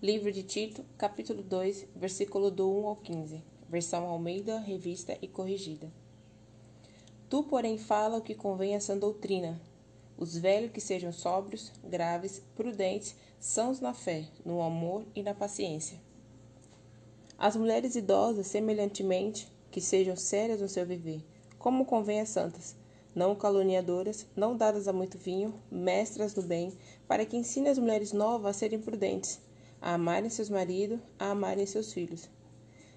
Livro de Tito, capítulo 2, versículo do 1 ao 15. Versão Almeida, revista e corrigida. Tu, porém, fala o que convém a sã doutrina. Os velhos que sejam sóbrios, graves, prudentes, sãos na fé, no amor e na paciência. As mulheres idosas, semelhantemente, que sejam sérias no seu viver, como convém a santas, não caluniadoras, não dadas a muito vinho, mestras do bem, para que ensine as mulheres novas a serem prudentes, a amarem seus maridos, a amarem seus filhos,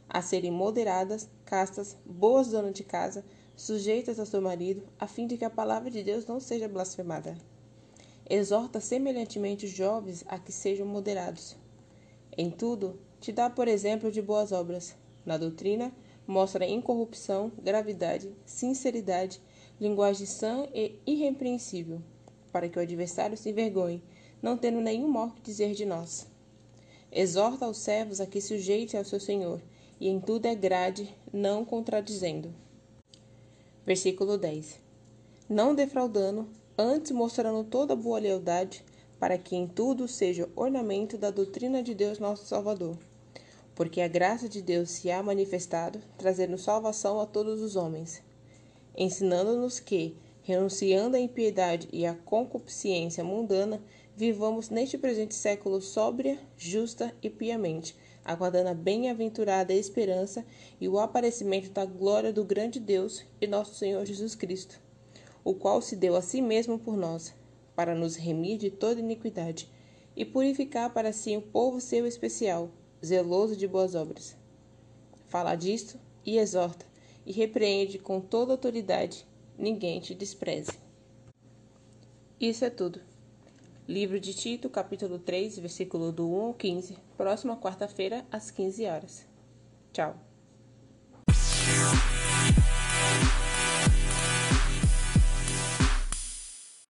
a serem moderadas, castas, boas donas de casa, sujeitas ao seu marido, a fim de que a palavra de Deus não seja blasfemada. Exorta semelhantemente os jovens a que sejam moderados. Em tudo, te dá por exemplo de boas obras. Na doutrina, mostra incorrupção, gravidade, sinceridade, linguagem sã e irrepreensível, para que o adversário se envergonhe, não tendo nenhum mal que dizer de nós. Exorta aos servos a que sujeite ao seu senhor, e em tudo é grade, não contradizendo. Versículo 10. Não defraudando, antes mostrando toda boa lealdade, para que em tudo seja ornamento da doutrina de Deus nosso Salvador. Porque a graça de Deus se há manifestado, trazendo salvação a todos os homens, ensinando-nos que, renunciando à impiedade e à concupiscência mundana, vivamos neste presente século sóbria, justa e piamente, aguardando a bem-aventurada esperança e o aparecimento da glória do grande Deus e nosso Senhor Jesus Cristo, o qual se deu a si mesmo por nós, para nos remir de toda iniquidade e purificar para si um povo seu especial, zeloso de boas obras. Fala disto e exorta, e repreende com toda autoridade, ninguém te despreze. Isso é tudo. Livro de Tito, capítulo 3, versículo do 1 ao 15, próxima quarta-feira, às 15 horas. Tchau.